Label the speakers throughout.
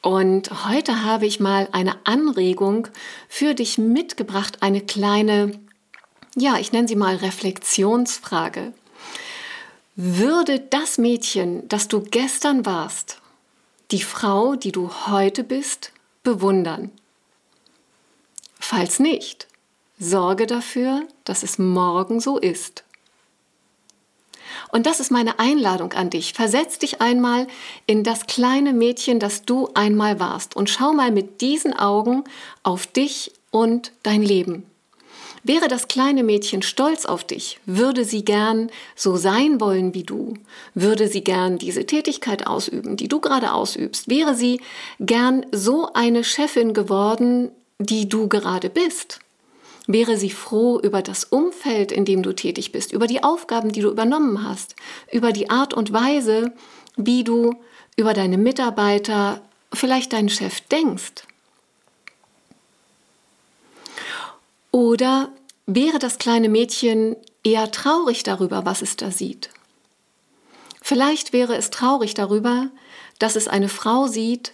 Speaker 1: Und heute habe ich mal eine Anregung für dich mitgebracht, eine kleine, ja, ich nenne sie mal Reflexionsfrage. Würde das Mädchen, das du gestern warst, die Frau, die du heute bist, bewundern? Falls nicht, sorge dafür, dass es morgen so ist. Und das ist meine Einladung an dich. Versetz dich einmal in das kleine Mädchen, das du einmal warst und schau mal mit diesen Augen auf dich und dein Leben. Wäre das kleine Mädchen stolz auf dich? Würde sie gern so sein wollen wie du? Würde sie gern diese Tätigkeit ausüben, die du gerade ausübst? Wäre sie gern so eine Chefin geworden, die du gerade bist? Wäre sie froh über das Umfeld, in dem du tätig bist, über die Aufgaben, die du übernommen hast, über die Art und Weise, wie du über deine Mitarbeiter, vielleicht deinen Chef denkst? Oder wäre das kleine Mädchen eher traurig darüber, was es da sieht? Vielleicht wäre es traurig darüber, dass es eine Frau sieht,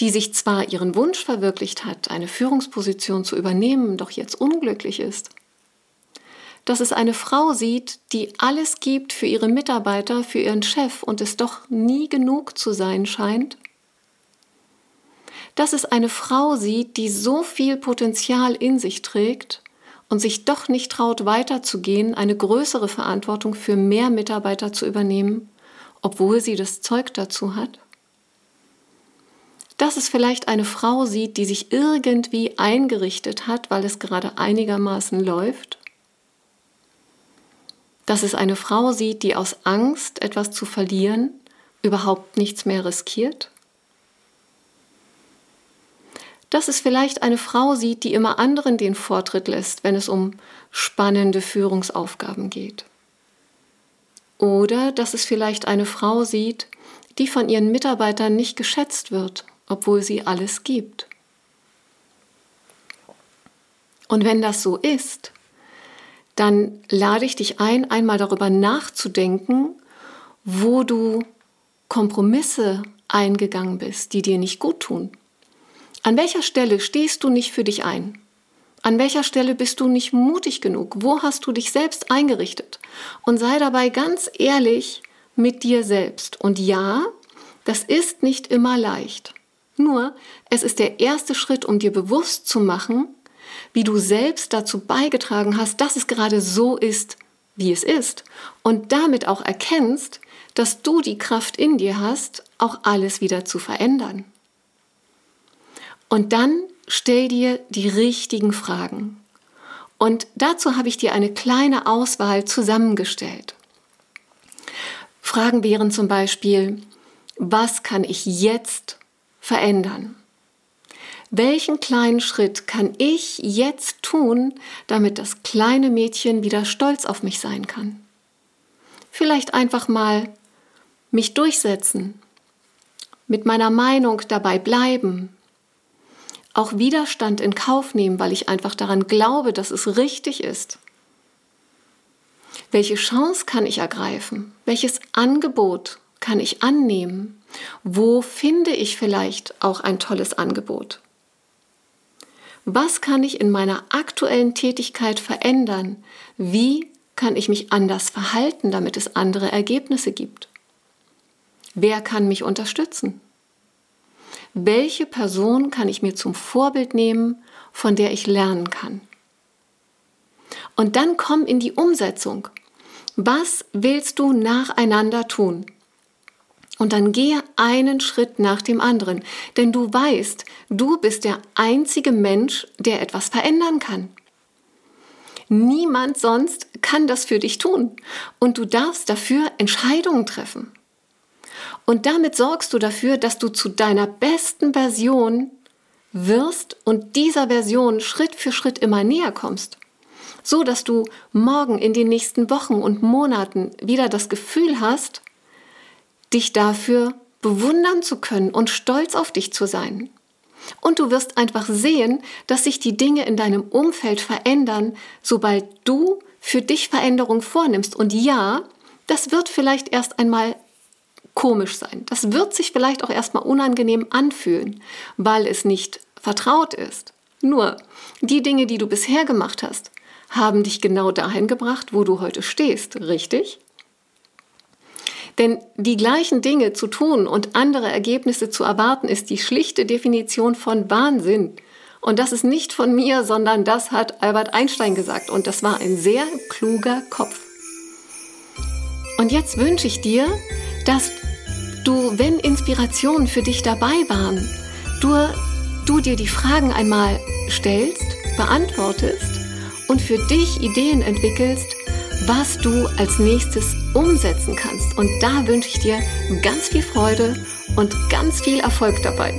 Speaker 1: die sich zwar ihren Wunsch verwirklicht hat, eine Führungsposition zu übernehmen, doch jetzt unglücklich ist. Dass es eine Frau sieht, die alles gibt für ihre Mitarbeiter, für ihren Chef und es doch nie genug zu sein scheint. Dass es eine Frau sieht, die so viel Potenzial in sich trägt und sich doch nicht traut weiterzugehen, eine größere Verantwortung für mehr Mitarbeiter zu übernehmen, obwohl sie das Zeug dazu hat dass es vielleicht eine Frau sieht, die sich irgendwie eingerichtet hat, weil es gerade einigermaßen läuft. Dass es eine Frau sieht, die aus Angst, etwas zu verlieren, überhaupt nichts mehr riskiert. Dass es vielleicht eine Frau sieht, die immer anderen den Vortritt lässt, wenn es um spannende Führungsaufgaben geht. Oder dass es vielleicht eine Frau sieht, die von ihren Mitarbeitern nicht geschätzt wird obwohl sie alles gibt. Und wenn das so ist, dann lade ich dich ein, einmal darüber nachzudenken, wo du Kompromisse eingegangen bist, die dir nicht gut tun. An welcher Stelle stehst du nicht für dich ein? An welcher Stelle bist du nicht mutig genug? Wo hast du dich selbst eingerichtet? Und sei dabei ganz ehrlich mit dir selbst. Und ja, das ist nicht immer leicht. Nur, es ist der erste Schritt, um dir bewusst zu machen, wie du selbst dazu beigetragen hast, dass es gerade so ist, wie es ist. Und damit auch erkennst, dass du die Kraft in dir hast, auch alles wieder zu verändern. Und dann stell dir die richtigen Fragen. Und dazu habe ich dir eine kleine Auswahl zusammengestellt. Fragen wären zum Beispiel, was kann ich jetzt verändern? Welchen kleinen Schritt kann ich jetzt tun, damit das kleine Mädchen wieder stolz auf mich sein kann? Vielleicht einfach mal mich durchsetzen, mit meiner Meinung dabei bleiben, auch Widerstand in Kauf nehmen, weil ich einfach daran glaube, dass es richtig ist. Welche Chance kann ich ergreifen? Welches Angebot kann ich annehmen? Wo finde ich vielleicht auch ein tolles Angebot? Was kann ich in meiner aktuellen Tätigkeit verändern? Wie kann ich mich anders verhalten, damit es andere Ergebnisse gibt? Wer kann mich unterstützen? Welche Person kann ich mir zum Vorbild nehmen, von der ich lernen kann? Und dann komm in die Umsetzung. Was willst du nacheinander tun? Und dann gehe einen Schritt nach dem anderen, denn du weißt, du bist der einzige Mensch, der etwas verändern kann. Niemand sonst kann das für dich tun und du darfst dafür Entscheidungen treffen. Und damit sorgst du dafür, dass du zu deiner besten Version wirst und dieser Version Schritt für Schritt immer näher kommst, so dass du morgen in den nächsten Wochen und Monaten wieder das Gefühl hast, dich dafür bewundern zu können und stolz auf dich zu sein. Und du wirst einfach sehen, dass sich die Dinge in deinem Umfeld verändern, sobald du für dich Veränderung vornimmst. Und ja, das wird vielleicht erst einmal komisch sein. Das wird sich vielleicht auch erstmal unangenehm anfühlen, weil es nicht vertraut ist. Nur, die Dinge, die du bisher gemacht hast, haben dich genau dahin gebracht, wo du heute stehst, richtig? Denn die gleichen Dinge zu tun und andere Ergebnisse zu erwarten, ist die schlichte Definition von Wahnsinn. Und das ist nicht von mir, sondern das hat Albert Einstein gesagt. Und das war ein sehr kluger Kopf. Und jetzt wünsche ich dir, dass du, wenn Inspirationen für dich dabei waren, du, du dir die Fragen einmal stellst, beantwortest und für dich Ideen entwickelst, was du als nächstes umsetzen kannst. Und da wünsche ich dir ganz viel Freude und ganz viel Erfolg dabei.